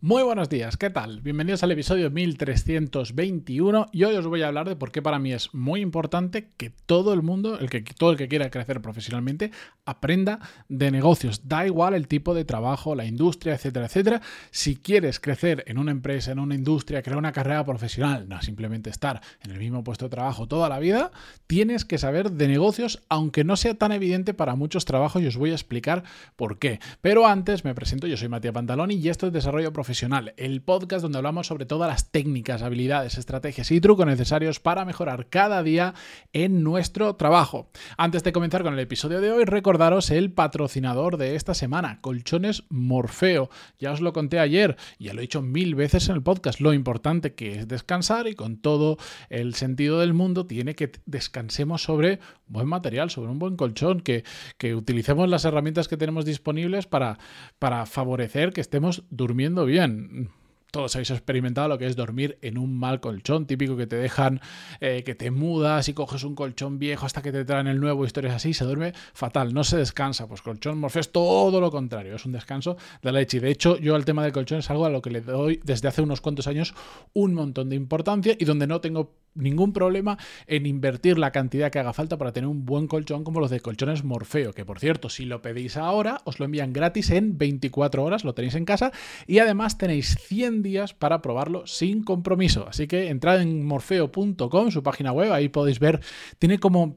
Muy buenos días, ¿qué tal? Bienvenidos al episodio 1321 y hoy os voy a hablar de por qué para mí es muy importante que todo el mundo, el que, todo el que quiera crecer profesionalmente, aprenda de negocios. Da igual el tipo de trabajo, la industria, etcétera, etcétera. Si quieres crecer en una empresa, en una industria, crear una carrera profesional, no simplemente estar en el mismo puesto de trabajo toda la vida, tienes que saber de negocios, aunque no sea tan evidente para muchos trabajos y os voy a explicar por qué. Pero antes me presento, yo soy Matías Pantaloni y esto es Desarrollo Profesional el podcast donde hablamos sobre todas las técnicas, habilidades, estrategias y trucos necesarios para mejorar cada día en nuestro trabajo. Antes de comenzar con el episodio de hoy, recordaros el patrocinador de esta semana, Colchones Morfeo. Ya os lo conté ayer, ya lo he dicho mil veces en el podcast, lo importante que es descansar y con todo el sentido del mundo tiene que descansemos sobre buen material, sobre un buen colchón, que, utilicemos las herramientas que tenemos disponibles para favorecer que estemos durmiendo bien todos habéis experimentado lo que es dormir en un mal colchón, típico que te dejan, eh, que te mudas y coges un colchón viejo hasta que te traen el nuevo, historias así, se duerme fatal, no se descansa. Pues colchón Morfeo es todo lo contrario, es un descanso de la leche. De hecho, yo al tema del colchón es algo a lo que le doy desde hace unos cuantos años un montón de importancia y donde no tengo ningún problema en invertir la cantidad que haga falta para tener un buen colchón como los de colchones Morfeo, que por cierto, si lo pedís ahora, os lo envían gratis en 24 horas, lo tenéis en casa y además tenéis 100 días para probarlo sin compromiso. Así que entrad en morfeo.com, su página web, ahí podéis ver, tiene como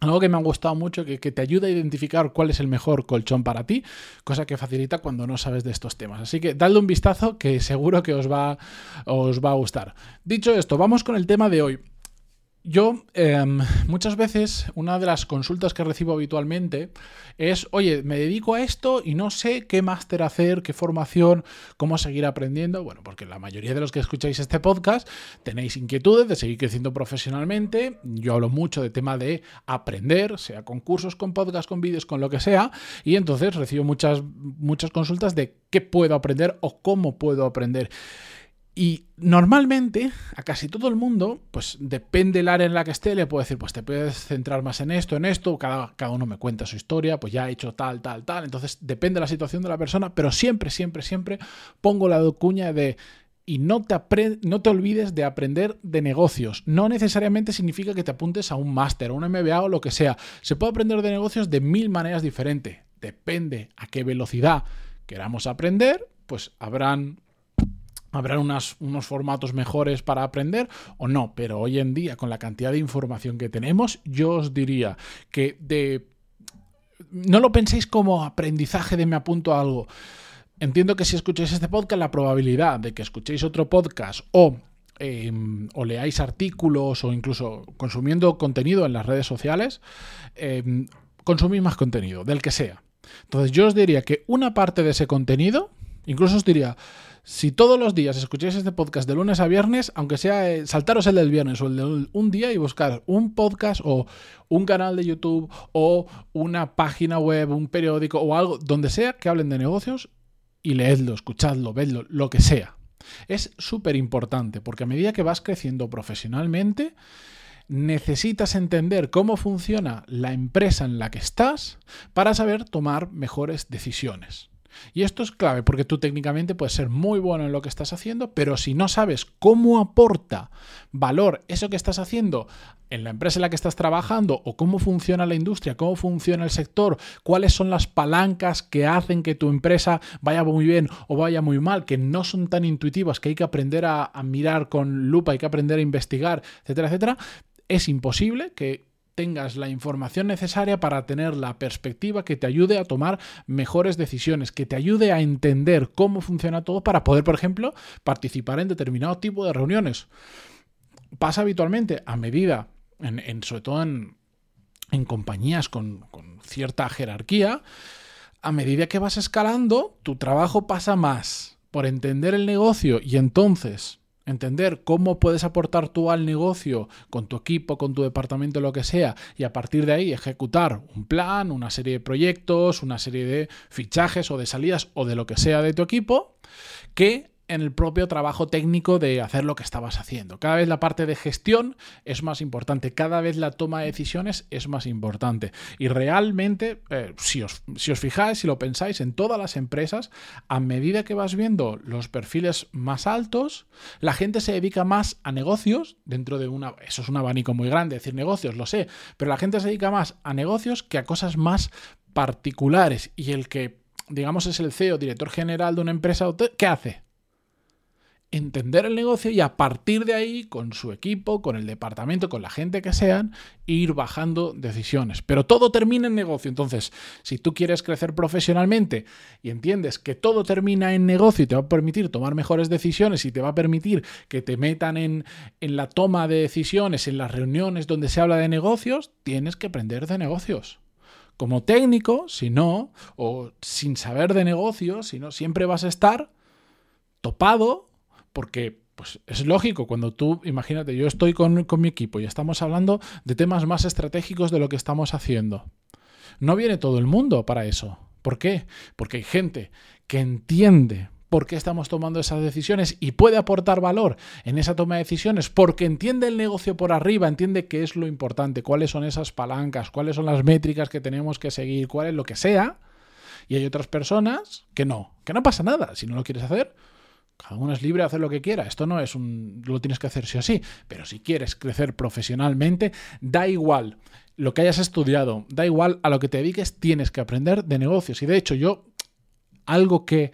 algo que me ha gustado mucho, que, que, te ayuda a identificar cuál es el mejor colchón para ti, cosa que facilita cuando no sabes de estos temas. Así que dadle un vistazo que seguro que os va, os va a gustar. Dicho esto, vamos con el tema de hoy. Yo em, muchas veces una de las consultas que recibo habitualmente es, oye, me dedico a esto y no sé qué máster hacer, qué formación, cómo seguir aprendiendo. Bueno, porque la mayoría de los que escucháis este podcast tenéis inquietudes de seguir creciendo profesionalmente. Yo hablo mucho de tema de aprender, sea con cursos, con podcasts, con vídeos, con lo que sea. Y entonces recibo muchas, muchas consultas de qué puedo aprender o cómo puedo aprender. Y normalmente a casi todo el mundo, pues depende del área en la que esté, le puedo decir, pues te puedes centrar más en esto, en esto, cada, cada uno me cuenta su historia, pues ya he hecho tal, tal, tal, entonces depende de la situación de la persona, pero siempre, siempre, siempre pongo la cuña de y no te, no te olvides de aprender de negocios. No necesariamente significa que te apuntes a un máster, a un MBA o lo que sea. Se puede aprender de negocios de mil maneras diferentes. Depende a qué velocidad queramos aprender, pues habrán ¿Habrán unos formatos mejores para aprender o no? Pero hoy en día, con la cantidad de información que tenemos, yo os diría que de... No lo penséis como aprendizaje de me apunto a algo. Entiendo que si escucháis este podcast, la probabilidad de que escuchéis otro podcast o, em, o leáis artículos o incluso consumiendo contenido en las redes sociales, em, consumís más contenido, del que sea. Entonces yo os diría que una parte de ese contenido, incluso os diría, si todos los días escucháis este podcast de lunes a viernes, aunque sea eh, saltaros el del viernes o el de un día y buscar un podcast o un canal de YouTube o una página web, un periódico o algo, donde sea que hablen de negocios y leedlo, escuchadlo, vedlo, lo que sea. Es súper importante porque a medida que vas creciendo profesionalmente, necesitas entender cómo funciona la empresa en la que estás para saber tomar mejores decisiones. Y esto es clave porque tú técnicamente puedes ser muy bueno en lo que estás haciendo, pero si no sabes cómo aporta valor eso que estás haciendo en la empresa en la que estás trabajando o cómo funciona la industria, cómo funciona el sector, cuáles son las palancas que hacen que tu empresa vaya muy bien o vaya muy mal, que no son tan intuitivas, que hay que aprender a, a mirar con lupa, hay que aprender a investigar, etcétera, etcétera, es imposible que tengas la información necesaria para tener la perspectiva que te ayude a tomar mejores decisiones, que te ayude a entender cómo funciona todo para poder, por ejemplo, participar en determinado tipo de reuniones. Pasa habitualmente a medida, en, sobre todo en, compañías con, con cierta jerarquía, a medida que vas escalando, tu trabajo pasa más por entender el negocio y entonces entender cómo puedes aportar tú al negocio con tu equipo, con tu departamento, lo que sea, y a partir de ahí ejecutar un plan, una serie de proyectos, una serie de fichajes o de salidas o de lo que sea de tu equipo, que en el propio trabajo técnico de hacer lo que estabas haciendo. Cada vez la parte de gestión es más importante, cada vez la toma de decisiones es más importante. Y realmente, eh, si, os, si, os, fijáis, si lo pensáis, en todas las empresas, a medida que vas viendo los perfiles más altos, la gente se dedica más a negocios dentro de una... Eso es un abanico muy grande, decir negocios, lo sé, pero la gente se dedica más a negocios que a cosas más particulares. Y el que, digamos, es el CEO, director general de una empresa, ¿qué hace? Entender el negocio y a partir de ahí, con su equipo, con el departamento, con la gente que sean, ir bajando decisiones. Pero todo termina en negocio. Entonces, si tú quieres crecer profesionalmente y entiendes que todo termina en negocio y te va a permitir tomar mejores decisiones y te va a permitir que te metan en, en la toma de decisiones, en las reuniones donde se habla de negocios, tienes que aprender de negocios como técnico, si no, o sin saber de negocios, si no, siempre vas a estar topado porque pues es lógico, cuando tú, imagínate, yo estoy con, mi equipo y estamos hablando de temas más estratégicos de lo que estamos haciendo. No viene todo el mundo para eso. ¿Por qué? Porque hay gente que entiende por qué estamos tomando esas decisiones y puede aportar valor en esa toma de decisiones porque entiende el negocio por arriba, entiende qué es lo importante, cuáles son esas palancas, cuáles son las métricas que tenemos que seguir, cuál es lo que sea. Y hay otras personas que no, que no pasa nada. Si no lo quieres hacer, cada uno es libre de hacer lo que quiera. Esto no es un. lo tienes que hacer sí o sí. Pero si quieres crecer profesionalmente, da igual lo que hayas estudiado, da igual a lo que te dediques, tienes que aprender de negocios. Y de hecho, yo. Algo que.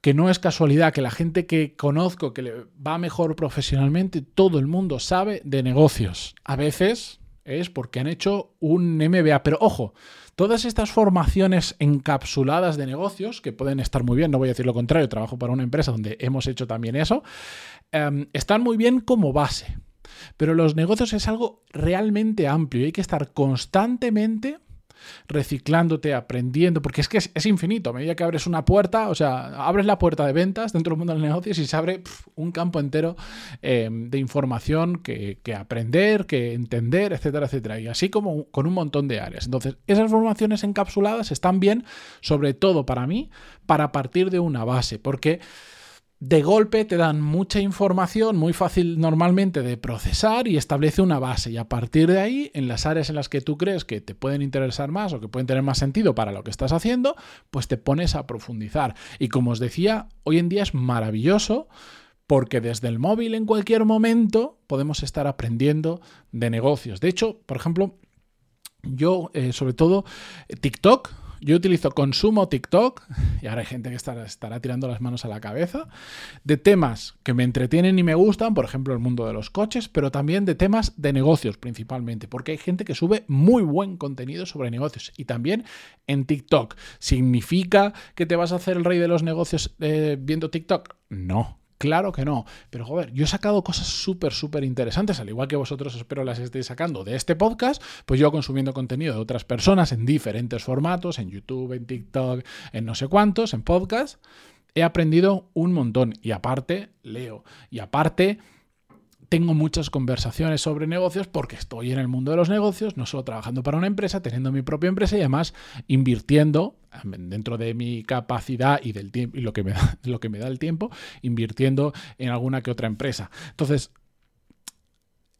que no es casualidad, que la gente que conozco que le va mejor profesionalmente, todo el mundo sabe de negocios. A veces es porque han hecho un MBA. Pero ojo, todas estas formaciones encapsuladas de negocios, que pueden estar muy bien, no voy a decir lo contrario, trabajo para una empresa donde hemos hecho también eso, em, están muy bien como base. Pero los negocios es algo realmente amplio y hay que estar constantemente reciclándote, aprendiendo, porque es que es, infinito. A medida que abres una puerta, o sea, abres la puerta de ventas dentro del mundo de los negocios y se abre un campo entero eh, de información que, que, aprender, que entender, etcétera, etcétera. Y así como con un montón de áreas. Entonces, esas formaciones encapsuladas están bien, sobre todo para mí, para partir de una base, porque de golpe te dan mucha información, muy fácil normalmente de procesar y establece una base. Y a partir de ahí, en las áreas en las que tú crees que te pueden interesar más o que pueden tener más sentido para lo que estás haciendo, pues te pones a profundizar. Y como os decía, hoy en día es maravilloso porque desde el móvil en cualquier momento podemos estar aprendiendo de negocios. De hecho, por ejemplo, yo, eh, sobre todo, TikTok, yo utilizo consumo TikTok, y ahora hay gente que estará, tirando las manos a la cabeza, de temas que me entretienen y me gustan, por ejemplo, el mundo de los coches, pero también de temas de negocios principalmente, porque hay gente que sube muy buen contenido sobre negocios. Y también en TikTok. ¿Significa que te vas a hacer el rey de los negocios eh, viendo TikTok? No, Claro que no. Pero joder, yo he sacado cosas súper, súper interesantes, al igual que vosotros espero las estéis sacando de este podcast, pues yo consumiendo contenido de otras personas en diferentes formatos, en YouTube, en TikTok, en no sé cuántos, en podcast, he aprendido un montón. Y aparte, leo. Y aparte, tengo muchas conversaciones sobre negocios porque estoy en el mundo de los negocios, no solo trabajando para una empresa, teniendo mi propia empresa y además invirtiendo dentro de mi capacidad y del tiempo y lo que me da, lo que me da el tiempo, invirtiendo en alguna que otra empresa. Entonces,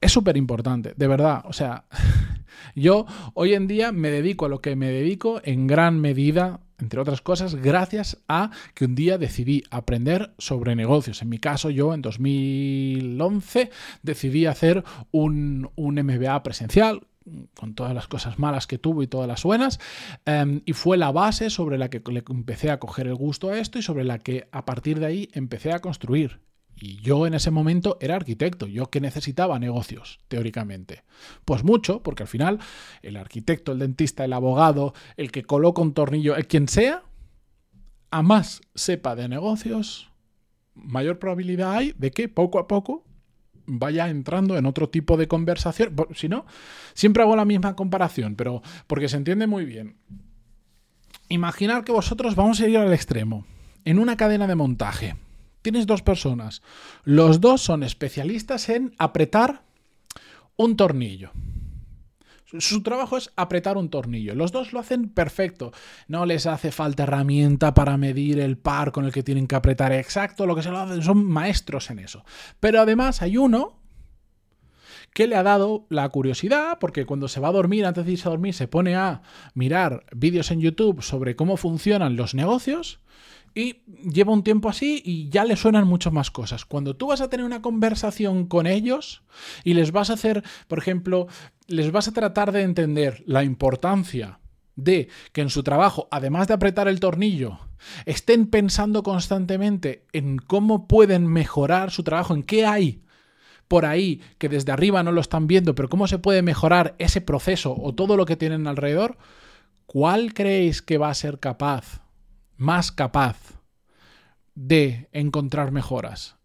es súper importante, de verdad. O sea, yo hoy en día me dedico a lo que me dedico en gran medida entre otras cosas, gracias a que un día decidí aprender sobre negocios. En mi caso, yo en 2011 decidí hacer un, un MBA presencial con todas las cosas malas que tuvo y todas las buenas, em, y fue la base sobre la que empecé a coger el gusto a esto y sobre la que a partir de ahí empecé a construir. Y yo en ese momento era arquitecto, yo que necesitaba negocios, teóricamente. Pues mucho, porque al final el arquitecto, el dentista, el abogado, el que coloca un tornillo, el quien sea, a más sepa de negocios, mayor probabilidad hay de que poco a poco vaya entrando en otro tipo de conversación. Si no, siempre hago la misma comparación, pero porque se entiende muy bien. Imaginar que vosotros vamos a ir al extremo, en una cadena de montaje Tienes dos personas. Los dos son especialistas en apretar un tornillo. Su trabajo es apretar un tornillo. Los dos lo hacen perfecto. No les hace falta herramienta para medir el par con el que tienen que apretar exacto, lo que se lo hacen, son maestros en eso. Pero además hay uno que le ha dado la curiosidad, porque cuando se va a dormir, antes de irse a dormir, se pone a mirar vídeos en YouTube sobre cómo funcionan los negocios y lleva un tiempo así y ya le suenan mucho más cosas. Cuando tú vas a tener una conversación con ellos y les vas a hacer, por ejemplo, les vas a tratar de entender la importancia de que en su trabajo, además de apretar el tornillo, estén pensando constantemente en cómo pueden mejorar su trabajo, en qué hay por ahí que desde arriba no lo están viendo, pero cómo se puede mejorar ese proceso o todo lo que tienen alrededor, ¿cuál creéis que va a ser capaz más capaz de encontrar mejoras?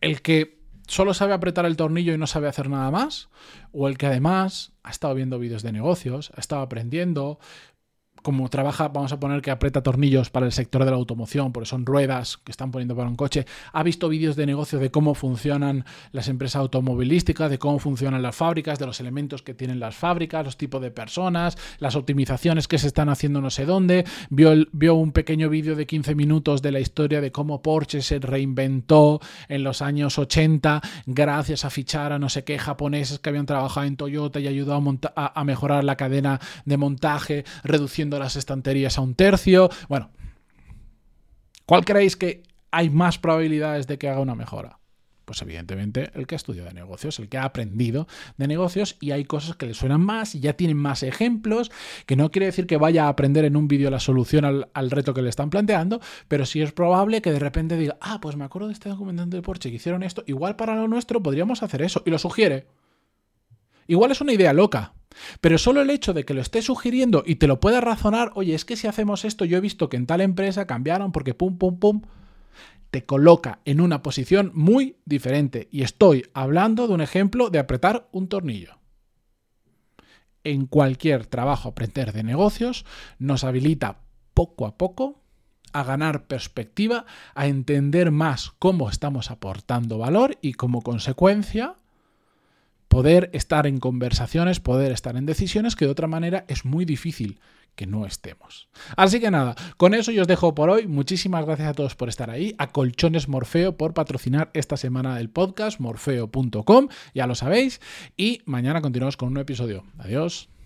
¿El que solo sabe apretar el tornillo y no sabe hacer nada más? ¿O el que además ha estado viendo vídeos de negocios, ha estado aprendiendo, como trabaja, vamos a poner que aprieta tornillos para el sector de la automoción, porque son ruedas que están poniendo para un coche, ha visto vídeos de negocio de cómo funcionan las empresas automovilísticas, de cómo funcionan las fábricas, de los elementos que tienen las fábricas, los tipos de personas, las optimizaciones que se están haciendo no sé dónde, vio, vio un pequeño vídeo de 15 minutos de la historia de cómo Porsche se reinventó en los años 80 gracias a fichar a no sé qué japoneses que habían trabajado en Toyota y ayudado a mejorar la cadena de montaje, reduciendo las estanterías a un tercio. Bueno, ¿cuál creéis que hay más probabilidades de que haga una mejora? Pues evidentemente el que ha estudiado de negocios, el que ha aprendido de negocios y hay cosas que le suenan más y ya tienen más ejemplos, que no quiere decir que vaya a aprender en un vídeo la solución al, al, reto que le están planteando, pero sí es probable que de repente diga, ah, pues me acuerdo de este documentante de Porsche que hicieron esto, igual para lo nuestro podríamos hacer eso y lo sugiere. Igual es una idea loca, pero solo el hecho de que lo esté sugiriendo y te lo pueda razonar, oye, es que si hacemos esto, yo he visto que en tal empresa cambiaron porque pum, pum, pum, te coloca en una posición muy diferente. Y estoy hablando de un ejemplo de apretar un tornillo. En cualquier trabajo aprender de negocios nos habilita poco a poco a ganar perspectiva, a entender más cómo estamos aportando valor y como consecuencia poder estar en conversaciones, poder estar en decisiones que de otra manera es muy difícil que no estemos. Así que nada, con eso yo os dejo por hoy. Muchísimas gracias a todos por estar ahí. A Colchones Morfeo por patrocinar esta semana del podcast, morfeo.com, ya lo sabéis. Y mañana continuamos con un nuevo episodio. Adiós.